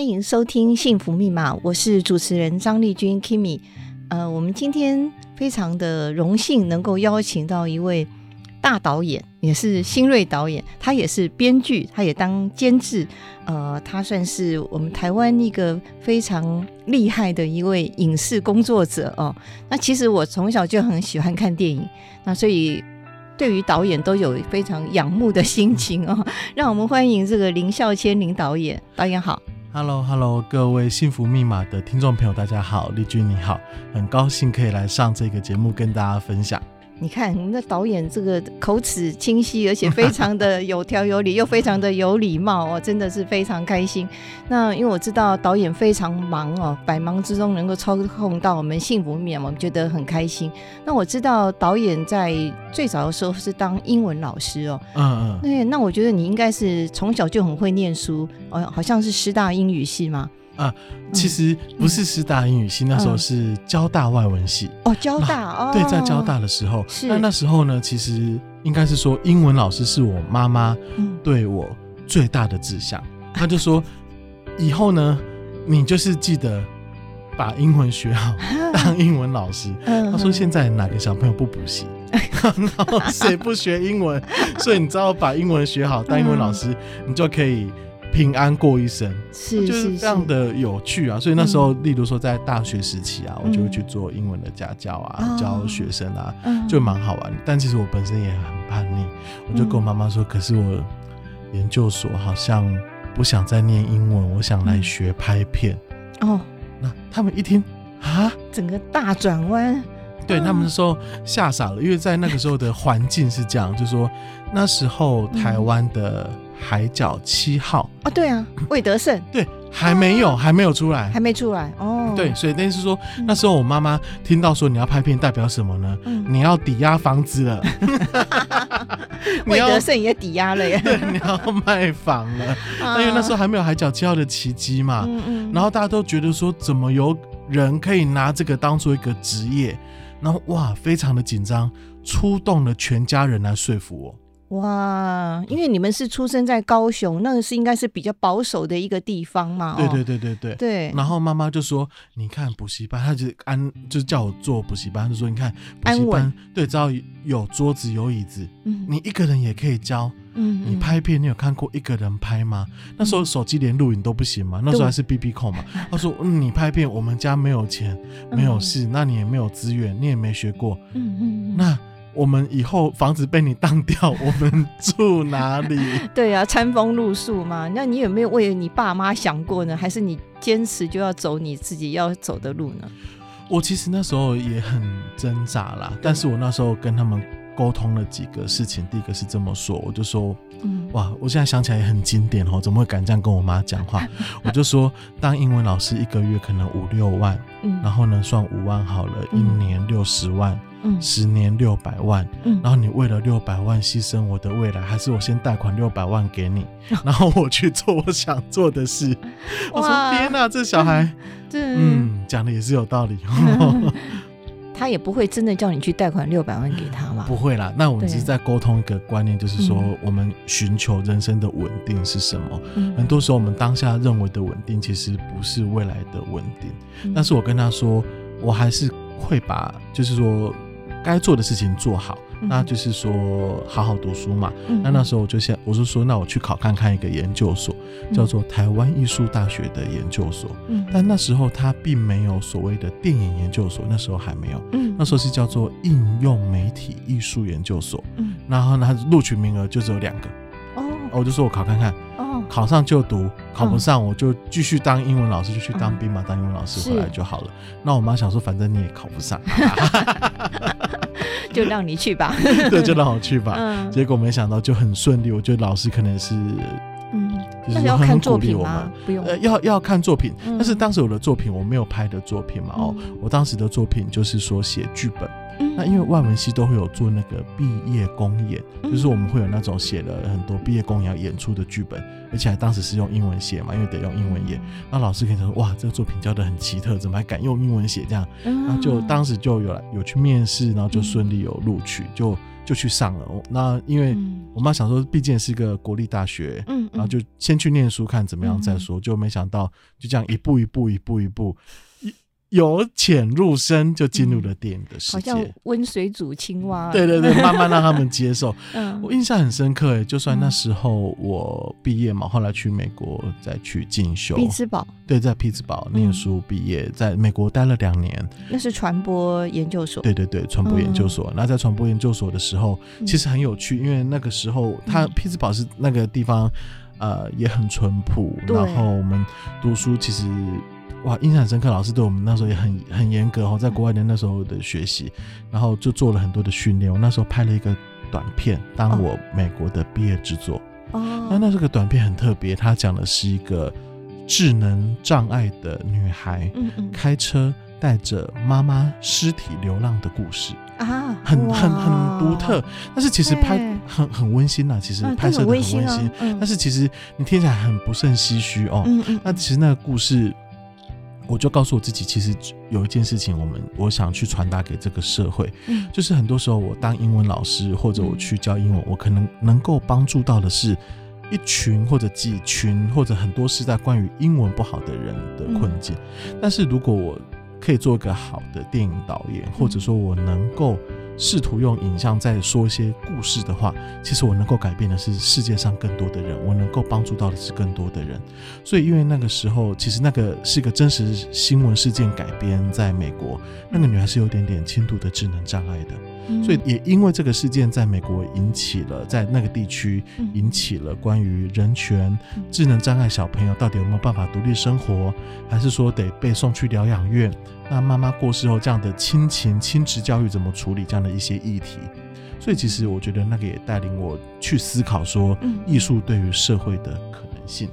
欢迎收听《幸福密码》，我是主持人张丽君 Kimi。呃，我们今天非常的荣幸能够邀请到一位大导演，也是新锐导演，他也是编剧，他也当监制。呃，他算是我们台湾一个非常厉害的一位影视工作者哦。那其实我从小就很喜欢看电影，那所以对于导演都有非常仰慕的心情哦。让我们欢迎这个林孝谦林导演，导演好。Hello，Hello，各位幸福密码的听众朋友，大家好，丽君你好，很高兴可以来上这个节目跟大家分享。你看，那导演这个口齿清晰，而且非常的有条有理，又非常的有礼貌哦，真的是非常开心。那因为我知道导演非常忙哦，百忙之中能够操控到我们幸福面，我们觉得很开心。那我知道导演在最早的时候是当英文老师哦，嗯嗯，那那我觉得你应该是从小就很会念书哦，好像是师大英语系吗？啊，其实不是师大英语系，嗯、那时候是交大外文系。哦，交大哦。对，在交大的时候，是那那时候呢，其实应该是说，英文老师是我妈妈对我最大的志向。她、嗯、就说，以后呢，你就是记得把英文学好，当英文老师。她、嗯、说，现在哪个小朋友不补习？然后谁不学英文？所以你知道，把英文学好，当英文老师，嗯、你就可以。平安过一生，是就是非常的有趣啊！所以那时候，例如说在大学时期啊，我就会去做英文的家教啊，教学生啊，就蛮好玩。但其实我本身也很叛逆，我就跟我妈妈说：“可是我研究所好像不想再念英文，我想来学拍片。”哦，那他们一听啊，整个大转弯，对他们说吓傻了，因为在那个时候的环境是这样，就说那时候台湾的。海角七号哦，对啊，魏德胜对，还没有，还没有出来，还没出来哦。对，所以等于是说，那时候我妈妈听到说你要拍片，代表什么呢？你要抵押房子了，魏德胜也抵押了耶。对，你要卖房了。因为那时候还没有海角七号的奇迹嘛，然后大家都觉得说，怎么有人可以拿这个当做一个职业？然后哇，非常的紧张，出动了全家人来说服我。哇，因为你们是出生在高雄，那个是应该是比较保守的一个地方嘛。对对对对对。对。然后妈妈就说：“你看补习班，他就安，就是叫我做补习班，就说你看补习班，对，只要有桌子有椅子，嗯，你一个人也可以教。嗯，你拍片，你有看过一个人拍吗？那时候手机连录影都不行嘛，那时候还是 BB 扣嘛。他说：嗯，你拍片，我们家没有钱，没有事，那你也没有资源，你也没学过。嗯嗯。那。”我们以后房子被你当掉，我们住哪里？对啊，餐风露宿嘛。那你有没有为你爸妈想过呢？还是你坚持就要走你自己要走的路呢？我其实那时候也很挣扎啦，但是我那时候跟他们沟通了几个事情。第一个是这么说，我就说，嗯，哇，我现在想起来也很经典哦，怎么会敢这样跟我妈讲话？我就说，当英文老师一个月可能五六万，嗯，然后呢，算五万好了，一年六十万。嗯，十年六百万，嗯，然后你为了六百万牺牲我的未来，还是我先贷款六百万给你，然后我去做我想做的事。我说天哪，这小孩，嗯，讲的也是有道理。他也不会真的叫你去贷款六百万给他嘛？不会啦，那我们只是在沟通一个观念，就是说我们寻求人生的稳定是什么？嗯，很多时候我们当下认为的稳定，其实不是未来的稳定。嗯，但是我跟他说，我还是会把，就是说。该做的事情做好，那就是说好好读书嘛。嗯、那那时候我就想，我就说，那我去考看看一个研究所，嗯、叫做台湾艺术大学的研究所。嗯，但那时候他并没有所谓的电影研究所，那时候还没有。嗯，那时候是叫做应用媒体艺术研究所。嗯，然后呢，录取名额就只有两个。哦，我就说我考看看。哦哦，考上就读，考不上我就继续当英文老师，就去当兵嘛，当英文老师回来就好了。那我妈想说，反正你也考不上，就让你去吧。对，就让我去吧。结果没想到就很顺利，我觉得老师可能是。嗯，就是要看作品吗？不用，呃，要要看作品。但是当时我的作品我没有拍的作品嘛，哦，我当时的作品就是说写剧本。那因为外文系都会有做那个毕业公演，就是我们会有那种写了很多毕业公演要演出的剧本，而且还当时是用英文写嘛，因为得用英文演。那老师可以说，哇，这个作品教的很奇特，怎么还敢用英文写这样？然后就当时就有有去面试，然后就顺利有录取，就。就去上了，那因为我妈想说，毕竟是个国立大学，嗯，然后就先去念书看怎么样再说，就没想到就这样一步一步一步一步。由浅入深就进入了电影的世界，好像温水煮青蛙。对对对，慢慢让他们接受。嗯，我印象很深刻诶，就算那时候我毕业嘛，后来去美国再去进修。匹兹堡。对，在匹兹堡念书毕业，在美国待了两年。那是传播研究所。对对对，传播研究所。那在传播研究所的时候，其实很有趣，因为那个时候他匹兹堡是那个地方，呃，也很淳朴。然后我们读书其实。哇，印象很深刻，老师对我们那时候也很很严格哦，在国外的那时候的学习，然后就做了很多的训练。我那时候拍了一个短片，当我美国的毕业制作。哦，那那这个短片很特别，它讲的是一个智能障碍的女孩，嗯嗯，开车带着妈妈尸体流浪的故事啊，很很很独特。但是其实拍很很温馨呐，其实拍摄的很温馨，但是其实你听起来很不胜唏嘘哦。嗯嗯，那其实那个故事。我就告诉我自己，其实有一件事情，我们我想去传达给这个社会，嗯，就是很多时候我当英文老师或者我去教英文，我可能能够帮助到的是一群或者几群或者很多是在关于英文不好的人的困境。但是如果我可以做一个好的电影导演，或者说我能够。试图用影像在说一些故事的话，其实我能够改变的是世界上更多的人，我能够帮助到的是更多的人。所以，因为那个时候，其实那个是一个真实新闻事件改编，在美国，那个女孩是有点点轻度的智能障碍的。所以也因为这个事件在美国引起了，在那个地区引起了关于人权、智能障碍小朋友到底有没有办法独立生活，还是说得被送去疗养院？那妈妈过世后，这样的亲情、亲职教育怎么处理？这样的一些议题。所以其实我觉得那个也带领我去思考说，艺术对于社会的可能性。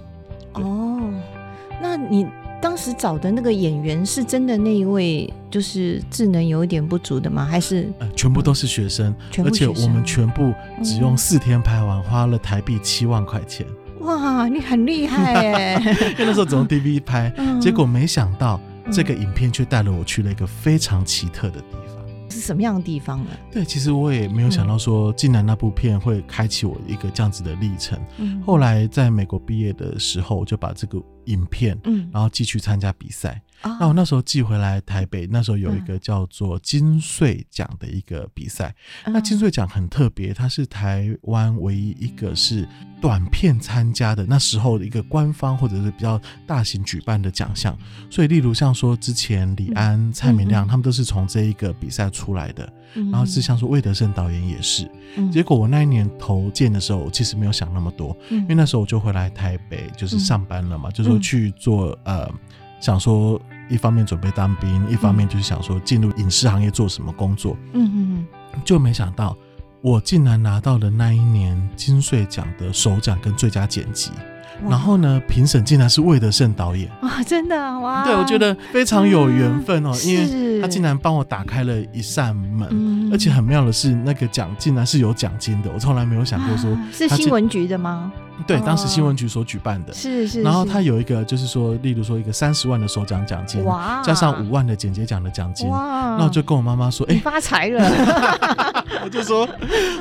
哦，那你。当时找的那个演员是真的那一位，就是智能有一点不足的吗？还是？呃，全部都是学生，而且我们全部只用四天拍完，嗯、花了台币七万块钱。哇，你很厉害哎！因为那时候只用 DV 拍，嗯、结果没想到这个影片却带了我去了一个非常奇特的地方。是什么样的地方呢？对，其实我也没有想到说，竟然那部片会开启我一个这样子的历程。嗯，后来在美国毕业的时候，我就把这个影片，嗯，然后继续参加比赛。那我那时候寄回来台北，那时候有一个叫做金穗奖的一个比赛。那金穗奖很特别，它是台湾唯一一个是短片参加的，那时候的一个官方或者是比较大型举办的奖项。所以，例如像说之前李安、蔡明亮他们都是从这一个比赛出来的。然后是像说魏德胜导演也是。结果我那一年投件的时候，我其实没有想那么多，因为那时候我就回来台北就是上班了嘛，就说去做呃。想说，一方面准备当兵，一方面就是想说进入影视行业做什么工作。嗯嗯嗯，就没想到我竟然拿到了那一年金穗奖的首奖跟最佳剪辑。然后呢，评审竟然是魏德圣导演哇！真的哇！对，我觉得非常有缘分哦，因为他竟然帮我打开了一扇门，而且很妙的是，那个奖竟然是有奖金的，我从来没有想过说是新闻局的吗？对，当时新闻局所举办的，是是。然后他有一个，就是说，例如说一个三十万的首奖奖金，哇，加上五万的剪接奖的奖金，哇！那我就跟我妈妈说，哎，发财了！我就说，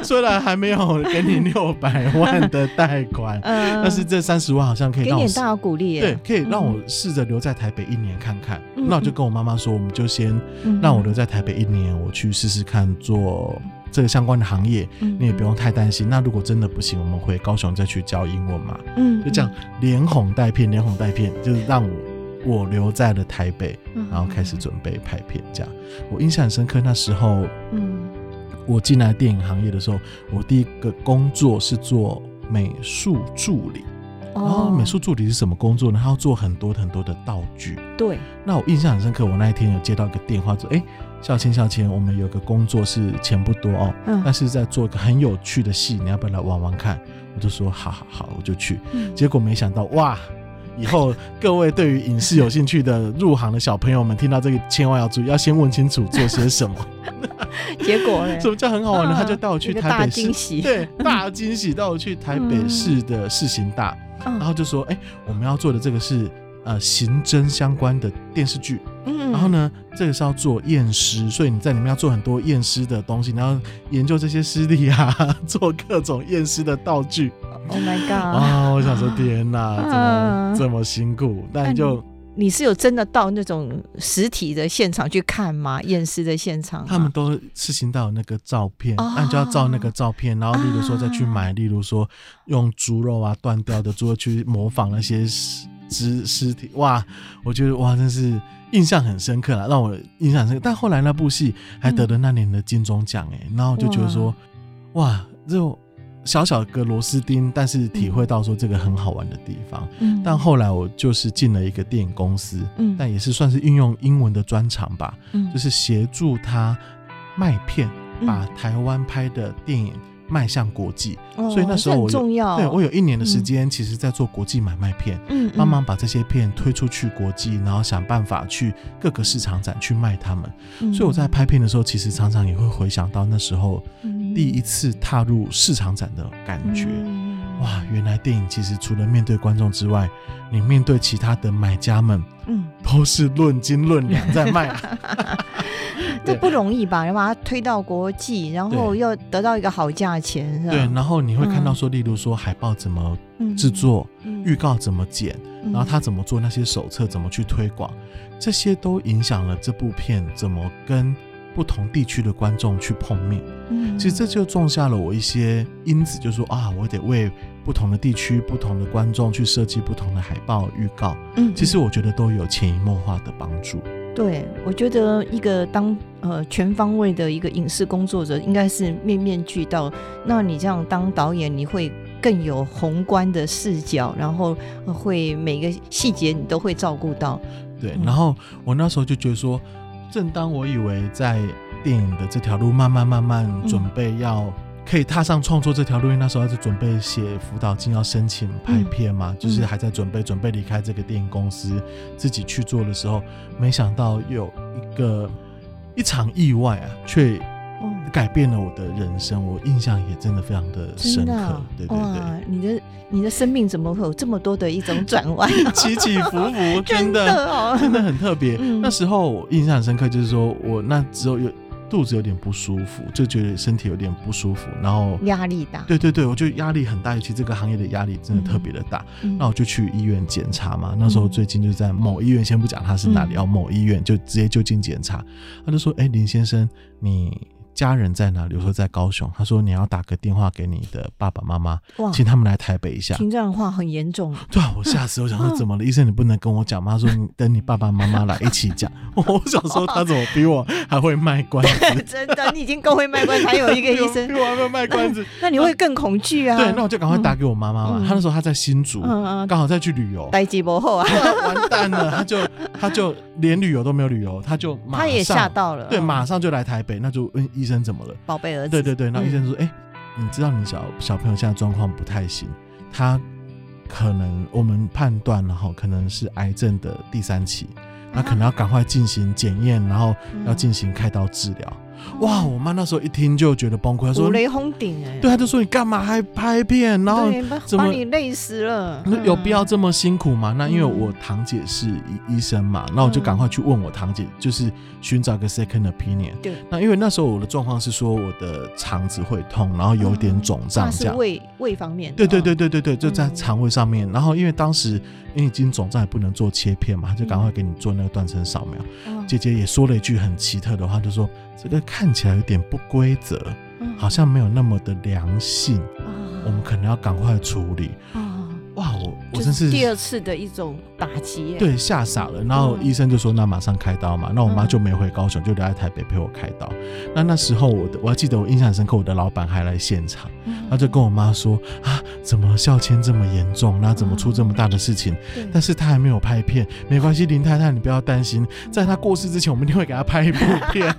虽然还没有给你六百万的贷款，但是这三十万好像可以让我给点大鼓励，对，可以让我试着留在台北一年看看。那我就跟我妈妈说，我们就先让我留在台北一年，我去试试看做。这个相关的行业，你也不用太担心。那如果真的不行，我们回高雄再去教英文嘛。嗯，就这样连哄带骗，连哄带骗，就是让我我留在了台北，然后开始准备拍片。这样，我印象很深刻。那时候，嗯，我进来电影行业的时候，我第一个工作是做美术助理。然后美术助理是什么工作呢？他要做很多很多的道具。对。那我印象很深刻，我那一天有接到一个电话说：“哎，孝谦孝谦，我们有个工作是钱不多哦，嗯，但是在做一个很有趣的戏，你要不要来玩玩看？”我就说：“好好好，我就去。嗯”结果没想到，哇！以后各位对于影视有兴趣的入行的小朋友们，听到这个千万要注意，要先问清楚做些什么。结果呢？什么叫很好玩呢？他就带我去台北市，大，对，大惊喜，带我去台北市的世行大，然后就说：“哎，我们要做的这个是呃刑侦相关的电视剧，嗯，然后呢，这个是要做验尸，所以你在里面要做很多验尸的东西，然后研究这些尸体啊，做各种验尸的道具。” Oh my god！啊，我想说天哪，怎么这么辛苦？但就你是有真的到那种实体的现场去看吗？验尸的现场？他们都事情到有那个照片，那你就要照那个照片，然后例如说再去买，例如说用猪肉啊断掉的猪肉去模仿那些尸尸尸体。哇，我觉得哇，真是印象很深刻啊，让我印象深刻。但后来那部戏还得了那年的金钟奖哎，然后我就觉得说哇，就。小小个螺丝钉，但是体会到说这个很好玩的地方。嗯，但后来我就是进了一个电影公司，嗯，但也是算是运用英文的专长吧，嗯，就是协助他卖片，把台湾拍的电影迈向国际。嗯，所以那时候我要，对我有一年的时间，其实在做国际买卖片，嗯，帮忙把这些片推出去国际，然后想办法去各个市场展去卖他们。嗯，所以我在拍片的时候，其实常常也会回想到那时候。第一次踏入市场展的感觉，嗯、哇！原来电影其实除了面对观众之外，你面对其他的买家们，嗯，都是论斤论两在卖啊。这不容易吧？要把它推到国际，然后又得到一个好价钱，是吧？对，然后你会看到说，例如说海报怎么制作，嗯、预告怎么剪，嗯、然后他怎么做那些手册，怎么去推广，这些都影响了这部片怎么跟。不同地区的观众去碰面，嗯，其实这就种下了我一些因子，就是说啊，我得为不同的地区、不同的观众去设计不同的海报预告，嗯，其实我觉得都有潜移默化的帮助。对，我觉得一个当呃全方位的一个影视工作者，应该是面面俱到。那你这样当导演，你会更有宏观的视角，然后会每个细节你都会照顾到。对，然后我那时候就觉得说。正当我以为在电影的这条路慢慢慢慢准备要可以踏上创作这条路，因为那时候还是准备写辅导金，要申请拍片嘛，嗯、就是还在准备准备离开这个电影公司，自己去做的时候，没想到有一个一场意外啊，却。改变了我的人生，我印象也真的非常的深刻。啊、对对对，你的你的生命怎么会有这么多的一种转弯，起起伏伏，真的真的，哦、真的很特别。嗯、那时候我印象很深刻，就是说我那时候有肚子有点不舒服，就觉得身体有点不舒服，然后压力大。对对对，我觉得压力很大，尤其这个行业的压力真的特别的大。嗯、那我就去医院检查嘛。那时候最近就在某医院，先不讲他是哪里，要、嗯、某医院就直接就近检查。他就说：“哎，林先生，你。”家人在哪里？我说在高雄。他说你要打个电话给你的爸爸妈妈，请他们来台北一下。听这样的话很严重。对啊，我吓死，我想说怎么了？医生你不能跟我讲吗？他说你等你爸爸妈妈来一起讲。我想说他怎么比我还会卖关子？真的，你已经够会卖关子，还有一个医生 比我还会卖关子，那你会更恐惧啊？对，那我就赶快打给我妈妈嘛。他那时候他在新竹，刚好在去旅游。待机不后啊，完蛋了，他就他就连旅游都没有旅游，他就他也吓到了，对，马上就来台北，那就问医生怎么了，宝贝儿子。对对对，然后医生说：“哎、嗯欸，你知道你小小朋友现在状况不太行，他可能我们判断了哈，可能是癌症的第三期，那可能要赶快进行检验，然后要进行开刀治疗。”哇！我妈那时候一听就觉得崩溃，她说：“雷轰顶哎！”对，她就说：“你干嘛还拍片？然后怎么把你累死了？有必要这么辛苦吗？”那因为我堂姐是医医生嘛，那我就赶快去问我堂姐，就是寻找个 second opinion。对。那因为那时候我的状况是说我的肠子会痛，然后有点肿胀，这样。是胃胃方面。对对对对对对，就在肠胃上面。然后因为当时因为已经肿胀，也不能做切片嘛，就赶快给你做那个断层扫描。姐姐也说了一句很奇特的话，就说。这个看起来有点不规则，好像没有那么的良性，我们可能要赶快处理。哇，我我真是第二次的一种打击，对，吓傻了。然后医生就说那马上开刀嘛，那我妈就没回高雄，就留在台北陪我开刀。那那时候我的我还记得我印象深刻，我的老板还来现场，他就跟我妈说啊，怎么孝谦这么严重，那怎么出这么大的事情？但是他还没有拍片，没关系，林太太你不要担心，在他过世之前，我们一定会给他拍一部片。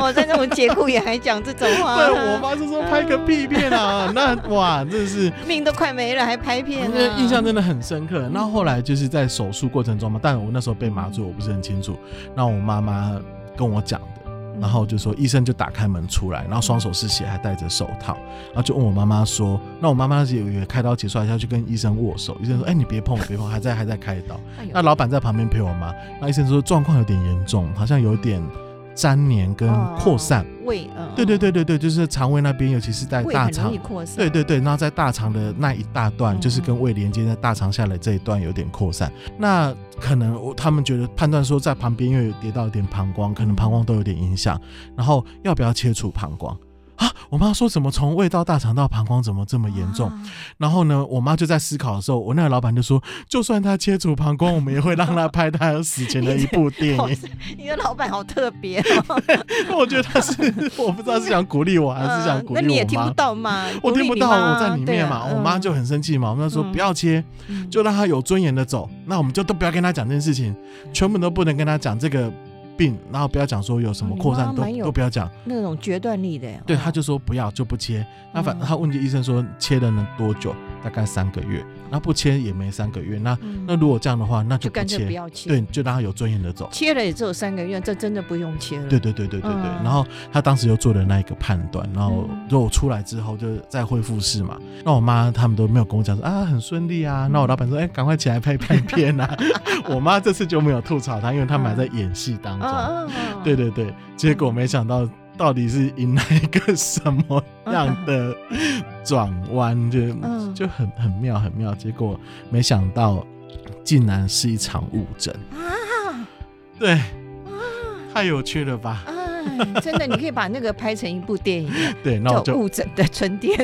我 在那种节骨眼还讲这种话，对我妈就说拍个屁片啊！那哇，真的是命都快没了还拍片，那印象真的很深刻。那后来就是在手术过程中嘛，但我那时候被麻醉，我不是很清楚。那我妈妈跟我讲的，然后就说医生就打开门出来，然后双手是血，还戴着手套，然后就问我妈妈说：“那我妈妈是有开刀结束，还是要去跟医生握手？”医生说：“哎，你别碰，别碰，还在还在开刀。”那老板在旁边陪我妈。那医生说状况有点严重，好像有点。粘连跟扩散，胃，嗯，对对对对对，就是肠胃那边，尤其是在大肠，对对对，然后在大肠的那一大段，就是跟胃连接在大肠下来这一段有点扩散，那可能他们觉得判断说在旁边因为有跌到一点膀胱，可能膀胱都有点影响，然后要不要切除膀胱？啊！我妈说怎么从胃到大肠到膀胱怎么这么严重？啊、然后呢，我妈就在思考的时候，我那个老板就说，就算他切除膀胱，我们也会让他拍他死前的一部 电影。你的老板好特别哦。我觉得他是，我不知道是想鼓励我还是想鼓励我妈。那你也听不到吗？我听不到，我在里面嘛。啊、我妈就很生气嘛，我妈说不要切，嗯、就让他有尊严的走。那我们就都不要跟他讲这件事情，全部都不能跟他讲这个。病，然后不要讲说有什么扩散，哦、都都不要讲那种决断力的。对，他就说不要就不切。那反正他问医生说切了能多久？大概三个月。那不切也没三个月。那、嗯、那如果这样的话，那就干脆不要切。对，就让他有尊严的走。切了也只有三个月，这真的不用切了。对对对对对对。嗯、然后他当时又做了那一个判断，然后如果出来之后就再恢复室嘛。那我妈他们都没有跟我讲说啊很顺利啊。那我老板说哎赶快起来拍拍片啊。我妈这次就没有吐槽他，因为他们还在演戏当中。对对对，结果没想到到底是迎来一个什么样的转弯，就就很很妙很妙。结果没想到竟然是一场误诊啊！对，太有趣了吧？真的，你可以把那个拍成一部电影。对，那我就误诊的春天，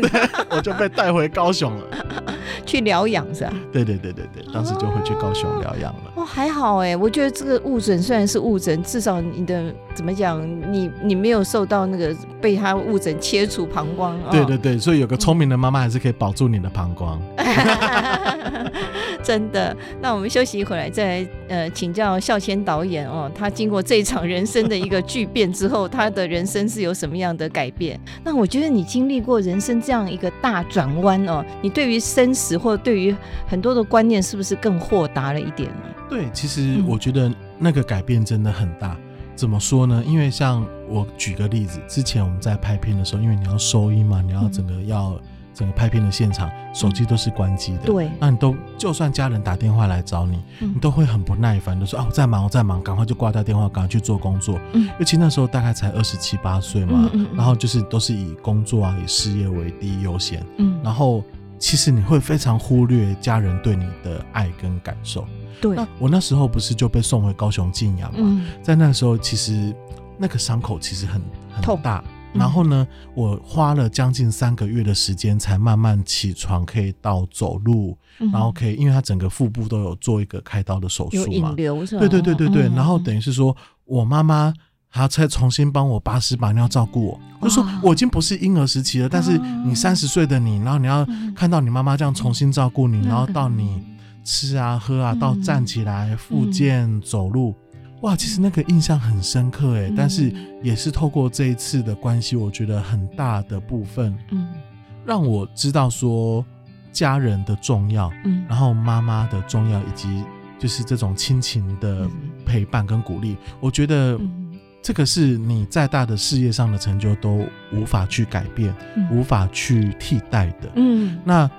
我就被带回高雄了，去疗养是吧？对对对对对，当时就回去高雄疗养了。哦，还好哎，我觉得这个误诊虽然是误诊，至少你的怎么讲，你你没有受到那个被他误诊切除膀胱。对对对，所以有个聪明的妈妈还是可以保住你的膀胱。真的，那我们休息一会儿来，再来呃请教孝谦导演哦，他经过这一场人生的一个巨变之后，他的人生是有什么样的改变？那我觉得你经历过人生这样一个大转弯哦，你对于生死或对于很多的观念，是不是更豁达了一点呢？对，其实我觉得那个改变真的很大。嗯、怎么说呢？因为像我举个例子，之前我们在拍片的时候，因为你要收音嘛，你要整个要。嗯整个拍片的现场，手机都是关机的。对，那你都就算家人打电话来找你，嗯、你都会很不耐烦的说啊，我在忙，我在忙，赶快就挂掉电话，赶快去做工作。嗯，尤其那时候大概才二十七八岁嘛，然后就是都是以工作啊，以事业为第一优先。嗯，然后其实你会非常忽略家人对你的爱跟感受。对，那我那时候不是就被送回高雄静养嘛，嗯、在那个时候，其实那个伤口其实很很大。然后呢，我花了将近三个月的时间，才慢慢起床，可以到走路，嗯、然后可以，因为他整个腹部都有做一个开刀的手术嘛，有引流是吧？对对对对对。嗯、然后等于是说，我妈妈还要再重新帮我把屎把尿照顾我，哇。就说我已经不是婴儿时期了，但是你三十岁的你，然后你要看到你妈妈这样重新照顾你，嗯、然后到你吃啊喝啊，到站起来复健走路。哇，其实那个印象很深刻哎，嗯、但是也是透过这一次的关系，我觉得很大的部分，嗯，让我知道说家人的重要，嗯，然后妈妈的重要，以及就是这种亲情的陪伴跟鼓励，嗯、我觉得这个是你再大的事业上的成就都无法去改变，嗯、无法去替代的，嗯，那。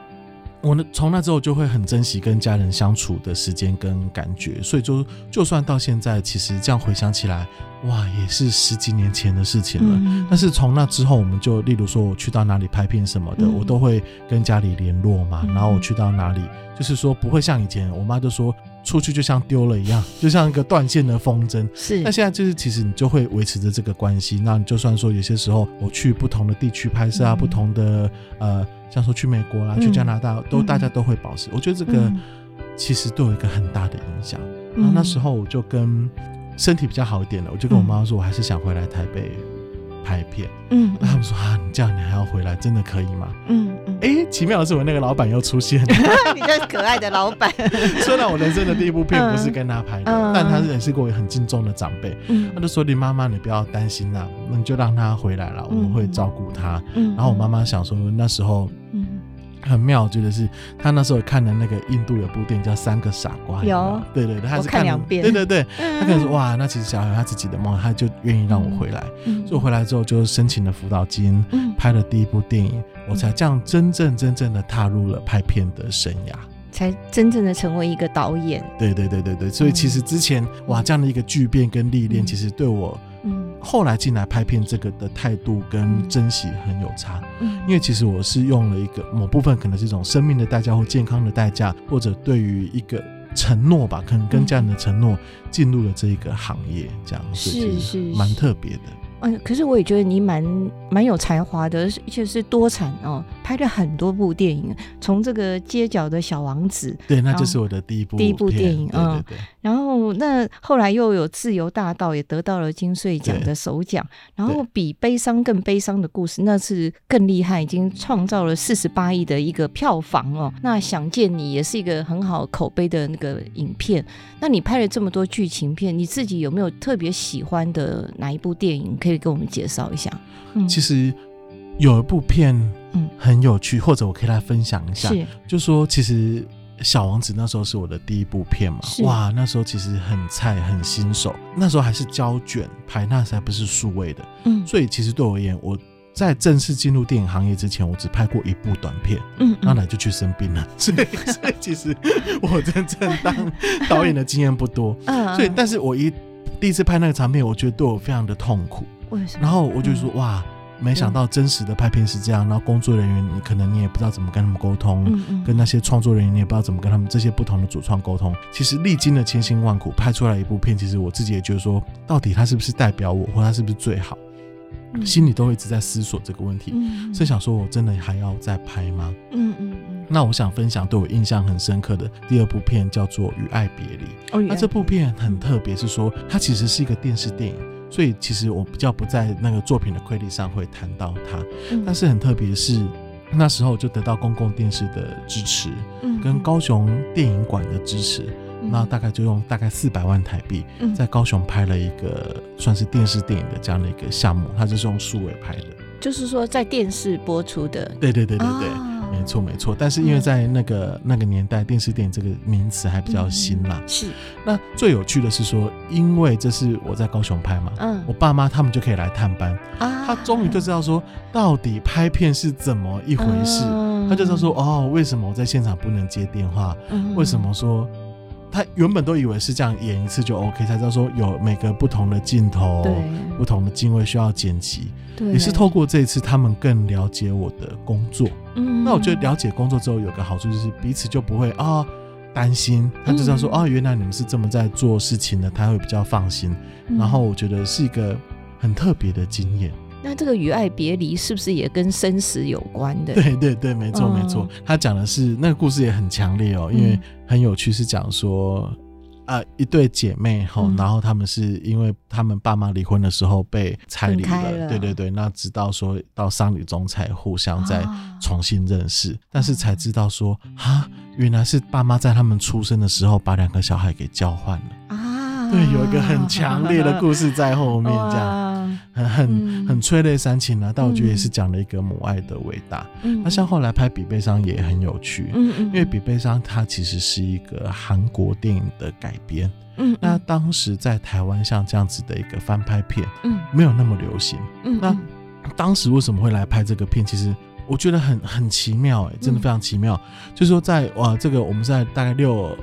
我呢，从那之后就会很珍惜跟家人相处的时间跟感觉，所以就就算到现在，其实这样回想起来，哇，也是十几年前的事情了。嗯、但是从那之后，我们就例如说我去到哪里拍片什么的，嗯、我都会跟家里联络嘛。嗯、然后我去到哪里，就是说不会像以前，我妈就说出去就像丢了一样，就像一个断线的风筝。是。那现在就是其实你就会维持着这个关系。那你就算说有些时候我去不同的地区拍摄啊，嗯、不同的呃。像说去美国啦、去加拿大，都大家都会保持。我觉得这个其实都有一个很大的影响。然后那时候我就跟身体比较好一点了，我就跟我妈妈说，我还是想回来台北。拍片，嗯，那他们说啊，你这样你还要回来，真的可以吗？嗯嗯，哎、欸，奇妙的是我那个老板又出现了，你这可爱的老板。虽然我人生的第一部片不是跟他拍的，嗯、但他也是个我很敬重的长辈。嗯，他就说：“你妈妈，你不要担心啦，那你就让他回来了，我们会照顾他。”嗯，然后我妈妈想说那时候，嗯。很妙，我觉得是他那时候看的那个印度有部电影叫《三个傻瓜》，有，对对对，他是看两遍，对对对，他可能说哇，那其实小孩他自己的梦，他就愿意让我回来，所以我回来之后就申请了辅导金，拍了第一部电影，我才这样真正真正的踏入了拍片的生涯，才真正的成为一个导演。对对对对对，所以其实之前哇这样的一个巨变跟历练，其实对我。嗯，后来进来拍片这个的态度跟珍惜很有差，嗯，因为其实我是用了一个某部分可能是一种生命的代价或健康的代价，或者对于一个承诺吧，可能跟家人的承诺进入了这一个行业，这样是是蛮特别的。嗯，可是我也觉得你蛮蛮有才华的，而且是多产哦，拍了很多部电影，从这个街角的小王子，对，那就是我的第一部第一部电影啊。对对对。然后那后来又有自由大道，也得到了金穗奖的首奖。然后比悲伤更悲伤的故事，那是更厉害，已经创造了四十八亿的一个票房哦。那想见你也是一个很好口碑的那个影片。那你拍了这么多剧情片，你自己有没有特别喜欢的哪一部电影？可以给我们介绍一下。嗯，其实有一部片，嗯，很有趣，或者我可以来分享一下。是，就说其实《小王子》那时候是我的第一部片嘛，哇，那时候其实很菜，很新手，那时候还是胶卷拍，那时候还不是数位的，嗯，所以其实对我而言，我在正式进入电影行业之前，我只拍过一部短片，嗯，然后来就去生病了，所以所以其实我真正当导演的经验不多，嗯，所以但是我一第一次拍那个长片，我觉得对我非常的痛苦。为什么？然后我就说哇，没想到真实的拍片是这样。然后工作人员，你可能你也不知道怎么跟他们沟通，跟那些创作人员你也不知道怎么跟他们这些不同的主创沟通。其实历经了千辛万苦拍出来一部片，其实我自己也觉得说，到底他是不是代表我，或他是不是最好，心里都一直在思索这个问题。所以想说，我真的还要再拍吗？嗯嗯嗯。那我想分享对我印象很深刻的第二部片叫做《与爱别离》。那这部片很特别，是说它其实是一个电视电影。所以其实我比较不在那个作品的规律上会谈到它，嗯、但是很特别的是，那时候就得到公共电视的支持，嗯，跟高雄电影馆的支持，嗯、那大概就用大概四百万台币，在高雄拍了一个算是电视电影的这样的一个项目，它就是用数位拍的，就是说在电视播出的，对对对对对。哦没错没错，但是因为在那个、嗯、那个年代，电视电影这个名词还比较新啦。嗯、是。那最有趣的是说，因为这是我在高雄拍嘛，嗯，我爸妈他们就可以来探班啊。他终于就知道说，到底拍片是怎么一回事。嗯、他就知道说，哦，为什么我在现场不能接电话？嗯、为什么说？他原本都以为是这样演一次就 OK，才知道说有每个不同的镜头、对不同的镜位需要剪辑。对，也是透过这一次，他们更了解我的工作。嗯，那我觉得了解工作之后有个好处就是彼此就不会啊担心，他就知道说哦，原来你们是这么在做事情的，他会比较放心。然后我觉得是一个很特别的经验。那这个与爱别离是不是也跟生死有关的？对对对，没错没错。他讲的是那个故事也很强烈哦，因为很有趣，是讲说啊一对姐妹哈，然后他们是因为他们爸妈离婚的时候被拆离了，对对对。那直到说到丧礼中才互相再重新认识，但是才知道说啊，原来是爸妈在他们出生的时候把两个小孩给交换了啊。对，有一个很强烈的故事在后面这样。很很很催泪煽情啊，但我觉得也是讲了一个母爱的伟大。嗯，那像后来拍《比悲伤》也很有趣，嗯嗯，因为《比悲伤》它其实是一个韩国电影的改编，嗯，那当时在台湾像这样子的一个翻拍片，嗯，没有那么流行，嗯，那当时为什么会来拍这个片？其实我觉得很很奇妙，哎，真的非常奇妙。就是说在哇，这个我们在大概六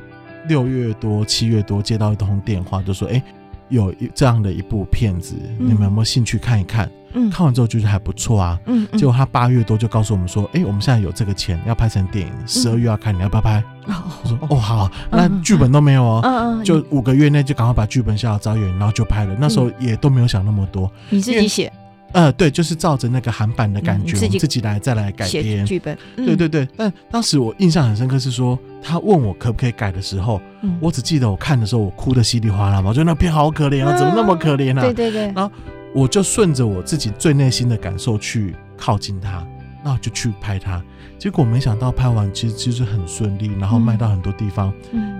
六月多七月多接到一通电话，就说哎。有一这样的一部片子，嗯、你们有没有兴趣看一看？嗯，看完之后觉得还不错啊。嗯，结果他八月多就告诉我们说，哎、欸，我们现在有这个钱要拍成电影，十二月要看，你要不要拍？我、嗯、说哦好，那剧本都没有哦，嗯嗯，就五个月内就赶快把剧本写好找演员，然后就拍了。那时候也都没有想那么多，你自己写？呃，对，就是照着那个韩版的感觉，嗯、自己自己来再来改编剧本。嗯、对对对，但当时我印象很深刻，是说他问我可不可以改的时候，嗯、我只记得我看的时候，我哭的稀里哗啦嘛，我觉得那片好可怜啊，怎么那么可怜啊？对对对。然后我就顺着我自己最内心的感受去靠近他。那我就去拍它，结果没想到拍完其实其实很顺利，然后卖到很多地方，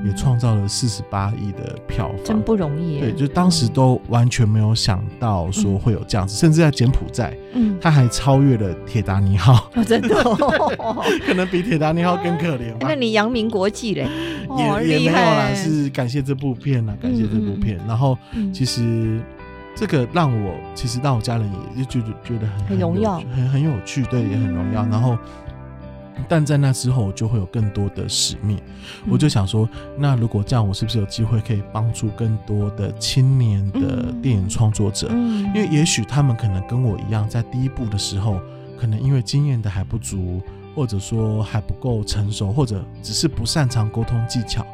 也创造了四十八亿的票房，真不容易。对，就当时都完全没有想到说会有这样子，甚至在柬埔寨，嗯，他还超越了铁达尼号，真的，可能比铁达尼号更可怜。那你扬名国际嘞？也也没有啦，是感谢这部片啊，感谢这部片。然后其实。这个让我其实让我家人也就觉得觉得很很荣耀，很很有趣，对，也很荣耀。然后，但在那之后我就会有更多的使命，我就想说，那如果这样，我是不是有机会可以帮助更多的青年的电影创作者？因为也许他们可能跟我一样，在第一部的时候，可能因为经验的还不足，或者说还不够成熟，或者只是不擅长沟通技巧。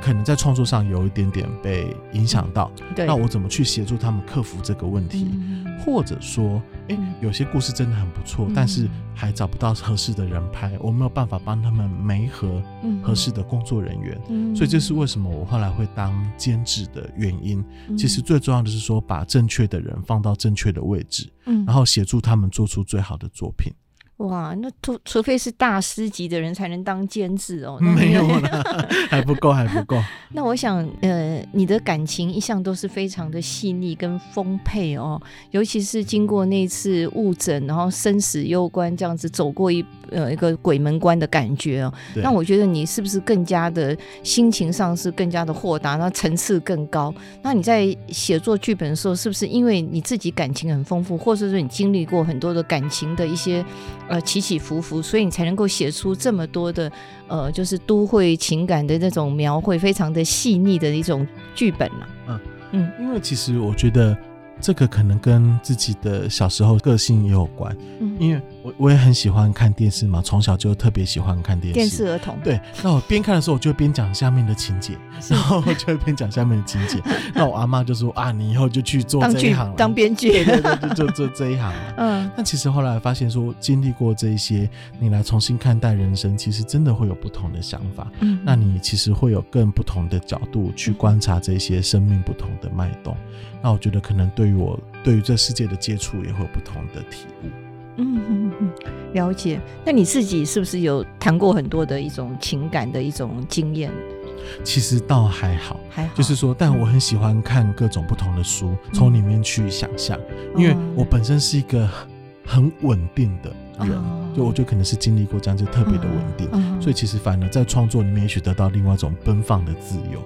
可能在创作上有一点点被影响到，对，那我怎么去协助他们克服这个问题？嗯、或者说，诶、欸，有些故事真的很不错，嗯、但是还找不到合适的人拍，我没有办法帮他们媒合合适的工作人员，嗯、所以这是为什么我后来会当监制的原因。嗯、其实最重要的是说，把正确的人放到正确的位置，嗯、然后协助他们做出最好的作品。哇，那除除非是大师级的人才能当监制哦，没有了，还不够，还不够。那我想，呃，你的感情一向都是非常的细腻跟丰沛哦，尤其是经过那次误诊，然后生死攸关这样子走过一呃一个鬼门关的感觉哦，那我觉得你是不是更加的心情上是更加的豁达，那层次更高？那你在写作剧本的时候，是不是因为你自己感情很丰富，或者说你经历过很多的感情的一些？呃，起起伏伏，所以你才能够写出这么多的，呃，就是都会情感的那种描绘，非常的细腻的一种剧本了。嗯嗯，因为其实我觉得。这个可能跟自己的小时候个性也有关，嗯，因为我我也很喜欢看电视嘛，从小就特别喜欢看电视。电视儿童。对，那我边看的时候，我就边讲下面的情节，然后我就边讲下面的情节。那我阿妈就说啊，你以后就去做这一行，当编剧，对对对，就做做这一行了。嗯，那其实后来发现说，经历过这一些，你来重新看待人生，其实真的会有不同的想法。嗯，那你其实会有更不同的角度去观察这些生命不同的脉动。那我觉得可能对于我对于这世界的接触也会有不同的体悟。嗯嗯嗯，了解。那你自己是不是有谈过很多的一种情感的一种经验？其实倒还好，还好。就是说，但我很喜欢看各种不同的书，从、嗯、里面去想象。因为我本身是一个很稳定的人，嗯、就我觉得可能是经历过这样就特别的稳定，所以其实反而在创作里面也许得到另外一种奔放的自由。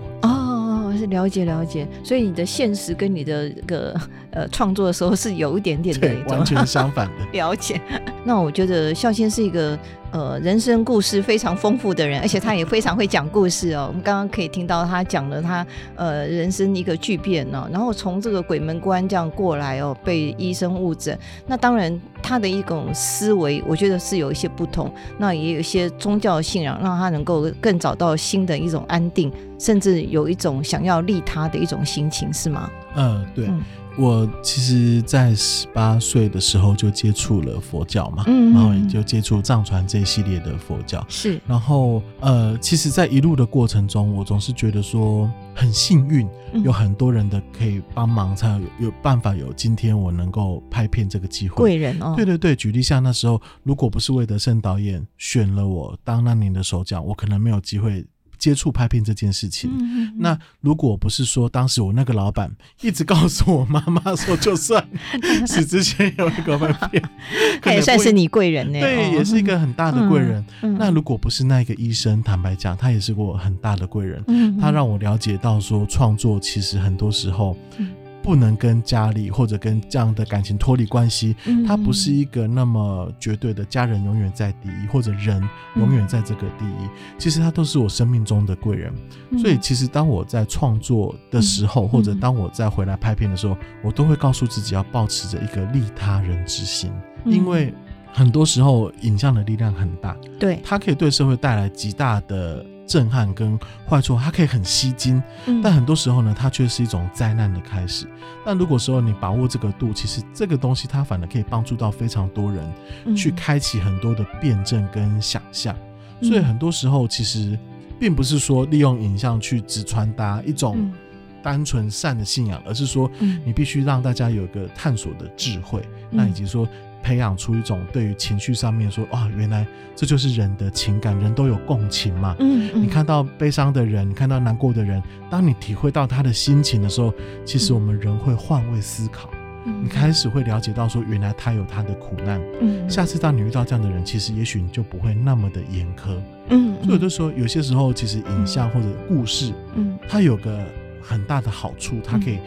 哦了解了解，所以你的现实跟你的这个 呃创作的时候是有一点点的完全相反的。了解，那我觉得孝先是一个呃人生故事非常丰富的人，而且他也非常会讲故事哦。我们刚刚可以听到他讲了他呃人生一个巨变呢、哦，然后从这个鬼门关这样过来哦，被医生误诊。那当然他的一种思维，我觉得是有一些不同，那也有一些宗教信仰，让他能够更找到新的一种安定。甚至有一种想要利他的一种心情，是吗？嗯，对。嗯、我其实，在十八岁的时候就接触了佛教嘛，嗯，然后也就接触藏传这一系列的佛教。是。然后，呃，其实，在一路的过程中，我总是觉得说很幸运，有很多人的可以帮忙，才有有办法有今天我能够拍片这个机会。贵人哦。对对对，举例像那时候，如果不是魏德圣导演选了我当那年的首奖，我可能没有机会。接触拍片这件事情，那如果不是说当时我那个老板一直告诉我妈妈说，就算死 之前有一个拍片，他也算是你贵人呢。对，也是一个很大的贵人。那如果不是那个医生，坦白讲，他也是我很大的贵人。他让我了解到说，创作其实很多时候。不能跟家里或者跟这样的感情脱离关系，他不是一个那么绝对的家人永远在第一，或者人永远在这个第一。其实他都是我生命中的贵人，所以其实当我在创作的时候，或者当我再回来拍片的时候，我都会告诉自己要保持着一个利他人之心，因为很多时候影像的力量很大，对，它可以对社会带来极大的震撼跟坏处，它可以很吸睛，嗯、但很多时候呢，它却是一种灾难的开始。但如果说你把握这个度，其实这个东西它反而可以帮助到非常多人，去开启很多的辩证跟想象。嗯、所以很多时候其实并不是说利用影像去只传达一种单纯善的信仰，而是说你必须让大家有一个探索的智慧，嗯、那以及说。培养出一种对于情绪上面说，哦，原来这就是人的情感，人都有共情嘛。嗯，嗯，你看到悲伤的人，你看到难过的人，当你体会到他的心情的时候，其实我们人会换位思考，嗯，你开始会了解到说，原来他有他的苦难。嗯，下次当你遇到这样的人，其实也许你就不会那么的严苛。嗯，所以我就说，有些时候其实影像或者故事，嗯，它有个很大的好处，它可以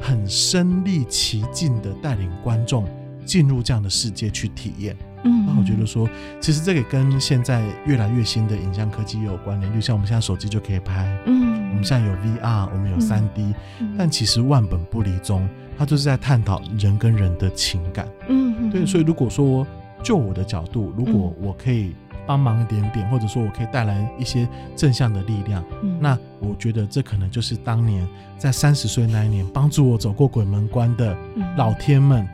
很身历其境的带领观众。进入这样的世界去体验，嗯，那我觉得说，其实这个跟现在越来越新的影像科技也有关联，就像我们现在手机就可以拍，嗯，我们现在有 VR，我们有三 D，嗯，但其实万本不离宗，它就是在探讨人跟人的情感，嗯，对，所以如果说就我的角度，如果我可以帮忙一点点，或者说我可以带来一些正向的力量，嗯，那我觉得这可能就是当年在三十岁那一年帮助我走过鬼门关的老天们。嗯，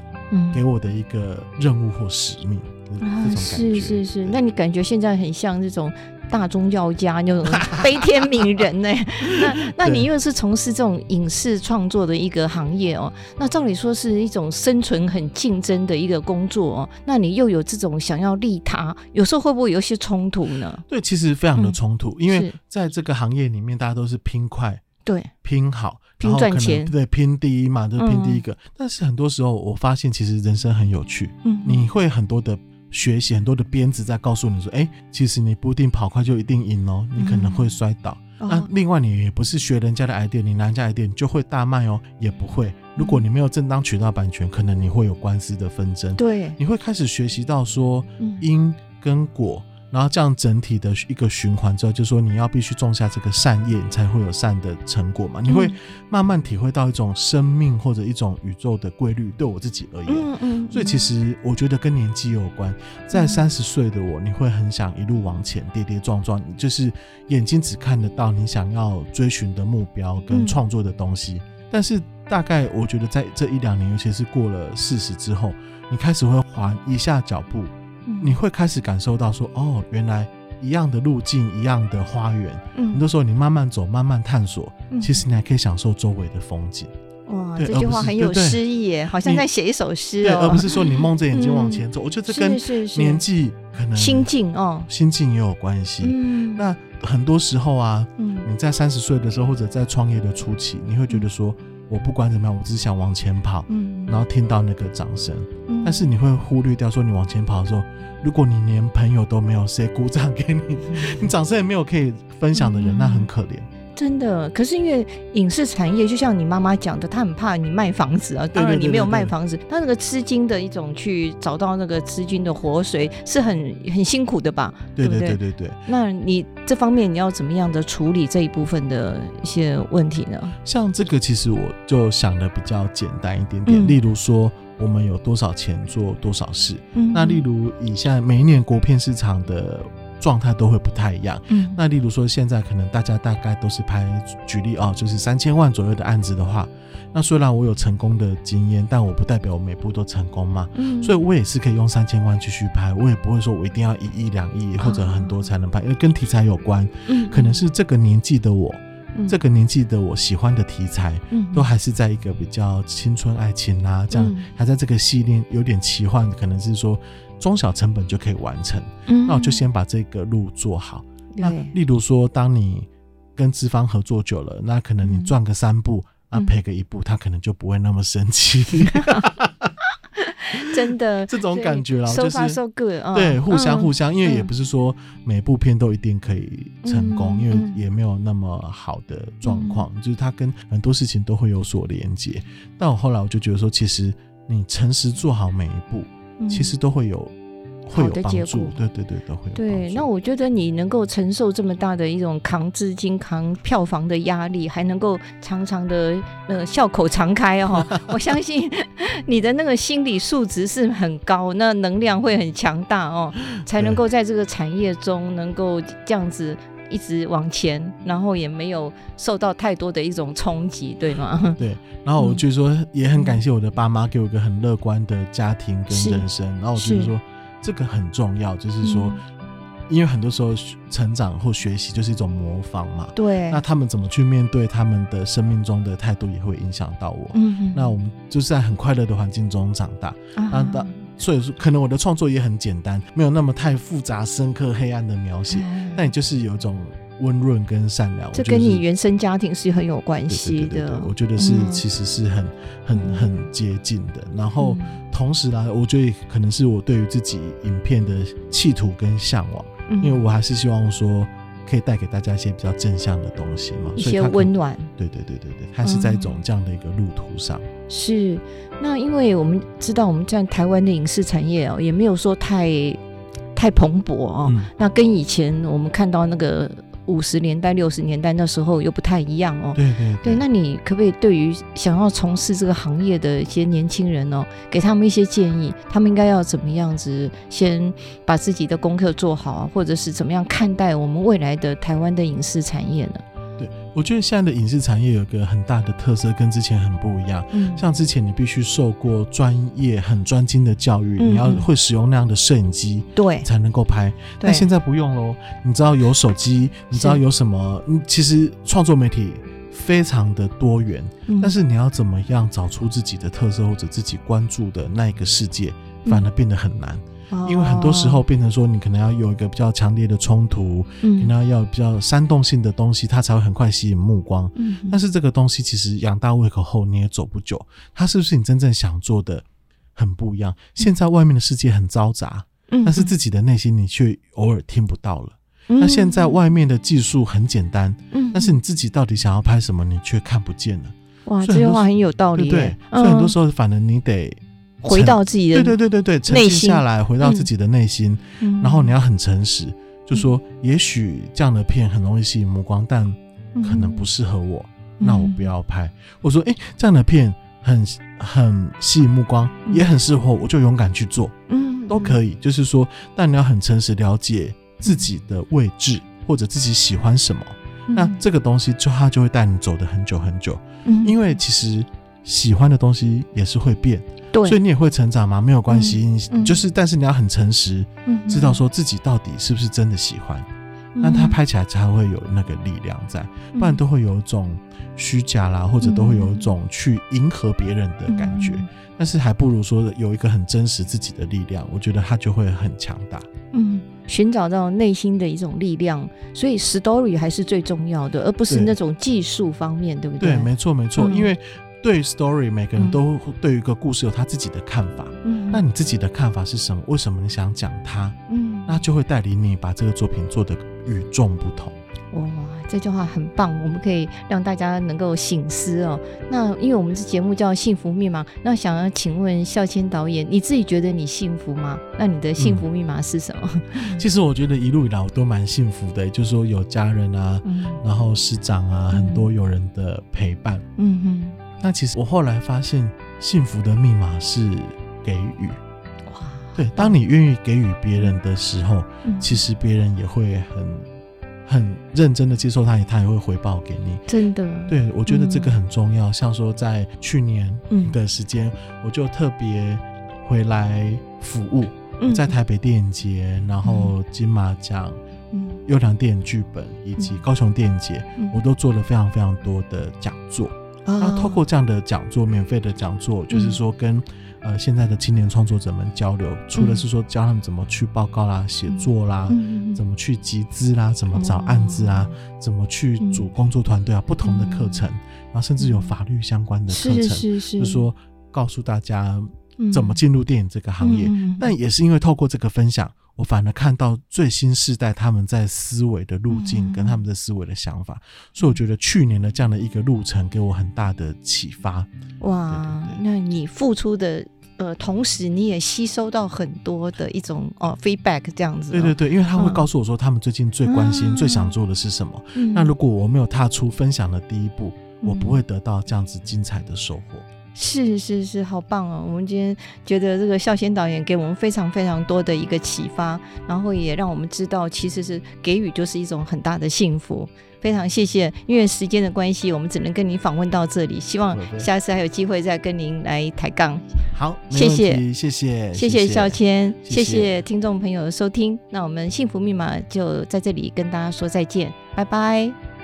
给我的一个任务或使命，嗯、这种感觉是是是。那你感觉现在很像这种大宗教家那种 悲天悯人呢？那那你又是从事这种影视创作的一个行业哦，那照理说是一种生存很竞争的一个工作哦，那你又有这种想要利他，有时候会不会有一些冲突呢？对，其实非常的冲突，嗯、因为在这个行业里面，大家都是拼快，对，拼好。拼赚钱，对，拼第一嘛，就是拼第一个。嗯、但是很多时候，我发现其实人生很有趣。嗯，你会很多的学习，很多的鞭子在告诉你说，哎、欸，其实你不一定跑快就一定赢哦，你可能会摔倒。嗯、那另外，你也不是学人家的 idea，你拿人家 idea 你就会大卖哦，也不会。如果你没有正当渠道版权，可能你会有官司的纷争。对，你会开始学习到说因跟果。然后这样整体的一个循环之后，就是说你要必须种下这个善业，你才会有善的成果嘛。你会慢慢体会到一种生命或者一种宇宙的规律。对我自己而言，嗯嗯。所以其实我觉得跟年纪有关。在三十岁的我，你会很想一路往前，跌跌撞撞，就是眼睛只看得到你想要追寻的目标跟创作的东西。但是大概我觉得在这一两年，尤其是过了四十之后，你开始会缓一下脚步。你会开始感受到说，哦，原来一样的路径，一样的花园，嗯，很多时候你慢慢走，慢慢探索，嗯，其实你还可以享受周围的风景。哇，这句话很有诗意耶，好像在写一首诗哦。对，而不是说你蒙着眼睛往前走。我觉得这跟年纪可能心境哦，心境也有关系。嗯，那很多时候啊，嗯，你在三十岁的时候，或者在创业的初期，你会觉得说。我不管怎么样，我只是想往前跑，嗯，然后听到那个掌声，嗯，但是你会忽略掉说，你往前跑的时候，如果你连朋友都没有，谁鼓掌给你，你掌声也没有可以分享的人，嗯，那很可怜。真的，可是因为影视产业，就像你妈妈讲的，她很怕你卖房子啊。当然你没有卖房子，她那个资金的一种去找到那个资金的活水是很很辛苦的吧？对对对对对。那你这方面你要怎么样的处理这一部分的一些问题呢？像这个，其实我就想的比较简单一点点，嗯、例如说我们有多少钱做多少事。嗯、那例如以现在每一年国片市场的。状态都会不太一样。嗯，那例如说，现在可能大家大概都是拍，举例哦，就是三千万左右的案子的话，那虽然我有成功的经验，但我不代表我每部都成功嘛。嗯，所以我也是可以用三千万继续拍，我也不会说我一定要一亿两亿或者很多才能拍，因为跟题材有关。嗯，可能是这个年纪的我，这个年纪的我喜欢的题材，嗯，都还是在一个比较青春爱情啊，这样还在这个系列有点奇幻，可能是说。中小成本就可以完成，嗯，那我就先把这个路做好。那例如说，当你跟资方合作久了，那可能你赚个三部，啊赔个一步，他可能就不会那么生气。真的，这种感觉啦，就是 so good，对，互相互相，因为也不是说每部片都一定可以成功，因为也没有那么好的状况，就是它跟很多事情都会有所连接。但我后来我就觉得说，其实你诚实做好每一步。其实都会有会有帮助，对对对，都会有。对，那我觉得你能够承受这么大的一种扛资金、扛票房的压力，还能够常常的呃笑口常开哦，我相信你的那个心理素质是很高，那能量会很强大哦，才能够在这个产业中能够这样子。一直往前，然后也没有受到太多的一种冲击，对吗？对。然后我就说，也很感谢我的爸妈给我一个很乐观的家庭跟人生。然后我就说，这个很重要，就是说。嗯因为很多时候成长或学习就是一种模仿嘛，对。那他们怎么去面对他们的生命中的态度，也会影响到我。嗯哼。那我们就是在很快乐的环境中长大，啊哈，所以说可能我的创作也很简单，没有那么太复杂、深刻、黑暗的描写。那你、嗯、就是有一种。温润跟善良，这跟你原生家庭是很有关系的。我觉得是，其实是很、很、很接近的。然后同时呢，我觉得可能是我对于自己影片的企图跟向往，因为我还是希望说可以带给大家一些比较正向的东西嘛，一些温暖。对对对对对，它是在一种这样的一个路途上。是，那因为我们知道我们在台湾的影视产业哦，也没有说太太蓬勃哦。那跟以前我们看到那个。五十年代、六十年代那时候又不太一样哦。对对对，对，那你可不可以对于想要从事这个行业的一些年轻人哦，给他们一些建议？他们应该要怎么样子先把自己的功课做好啊，或者是怎么样看待我们未来的台湾的影视产业呢？对，我觉得现在的影视产业有个很大的特色，跟之前很不一样。嗯，像之前你必须受过专业、很专精的教育，嗯、你要会使用那样的摄影机，对，才能够拍。对但现在不用喽，你知道有手机，你知道有什么？是其实创作媒体非常的多元，嗯、但是你要怎么样找出自己的特色或者自己关注的那一个世界，反而变得很难。嗯因为很多时候变成说，你可能要有一个比较强烈的冲突，嗯，可能要比较煽动性的东西，它才会很快吸引目光。嗯，但是这个东西其实养大胃口后，你也走不久。它是不是你真正想做的很不一样？现在外面的世界很嘈杂，嗯，但是自己的内心你却偶尔听不到了。那现在外面的技术很简单，嗯，但是你自己到底想要拍什么，你却看不见了。哇，这句话很有道理，对，所以很多时候，反正你得。回到自己的对对对对对，沉静下来，回到自己的内心，然后你要很诚实，就说也许这样的片很容易吸引目光，但可能不适合我，那我不要拍。我说，哎，这样的片很很吸引目光，也很适合我，我就勇敢去做，嗯，都可以。就是说，但你要很诚实，了解自己的位置或者自己喜欢什么，那这个东西就它就会带你走的很久很久，嗯，因为其实喜欢的东西也是会变。对，所以你也会成长吗？没有关系，就是但是你要很诚实，嗯、知道说自己到底是不是真的喜欢，那、嗯、他拍起来才会有那个力量在，不然都会有一种虚假啦，或者都会有一种去迎合别人的感觉。嗯、但是还不如说有一个很真实自己的力量，我觉得他就会很强大。嗯，寻找到内心的一种力量，所以 story 还是最重要的，而不是那种技术方面，对，对不对？对，没错没错，嗯、因为。对 story，每个人都对于一个故事有他自己的看法。嗯，那你自己的看法是什么？为什么你想讲它？嗯，那就会带领你把这个作品做得与众不同。哇，这句话很棒，我们可以让大家能够醒思哦。那因为我们这节目叫《幸福密码》，那想要请问孝谦导演，你自己觉得你幸福吗？那你的幸福密码是什么？嗯、其实我觉得一路以来我都蛮幸福的，就是说有家人啊，嗯、然后师长啊，很多友人的陪伴。嗯哼。那其实我后来发现，幸福的密码是给予。哇，对，当你愿意给予别人的时候，嗯、其实别人也会很很认真的接受他，也他也会回报给你。真的，对，我觉得这个很重要。嗯、像说在去年的时间，嗯、我就特别回来服务，嗯、在台北电影节，然后金马奖、嗯、优良电影剧本以及高雄电影节，嗯、我都做了非常非常多的讲座。那透过这样的讲座，免费的讲座，就是说跟呃现在的青年创作者们交流，除了是说教他们怎么去报告啦、写作啦，怎么去集资啦、怎么找案子啊、怎么去组工作团队啊，不同的课程，然后甚至有法律相关的课程，就是说告诉大家怎么进入电影这个行业。但也是因为透过这个分享。我反而看到最新世代他们在思维的路径跟他们的思维的想法，嗯、所以我觉得去年的这样的一个路程给我很大的启发。哇，对对对，那你付出的呃，同时你也吸收到很多的一种哦 feedback 这样子。对对对，因为他会告诉我说他们最近最关心、嗯、最想做的是什么。嗯、那如果我没有踏出分享的第一步，嗯、我不会得到这样子精彩的收获。是是是，好棒哦！我们今天觉得这个孝先导演给我们非常非常多的一个启发，然后也让我们知道，其实是给予就是一种很大的幸福。非常谢谢，因为时间的关系，我们只能跟您访问到这里。希望下次还有机会再跟您来抬杠。好，谢谢，谢谢，谢谢孝谦，谢谢听众朋友的收听。那我们幸福密码就在这里跟大家说再见，拜拜。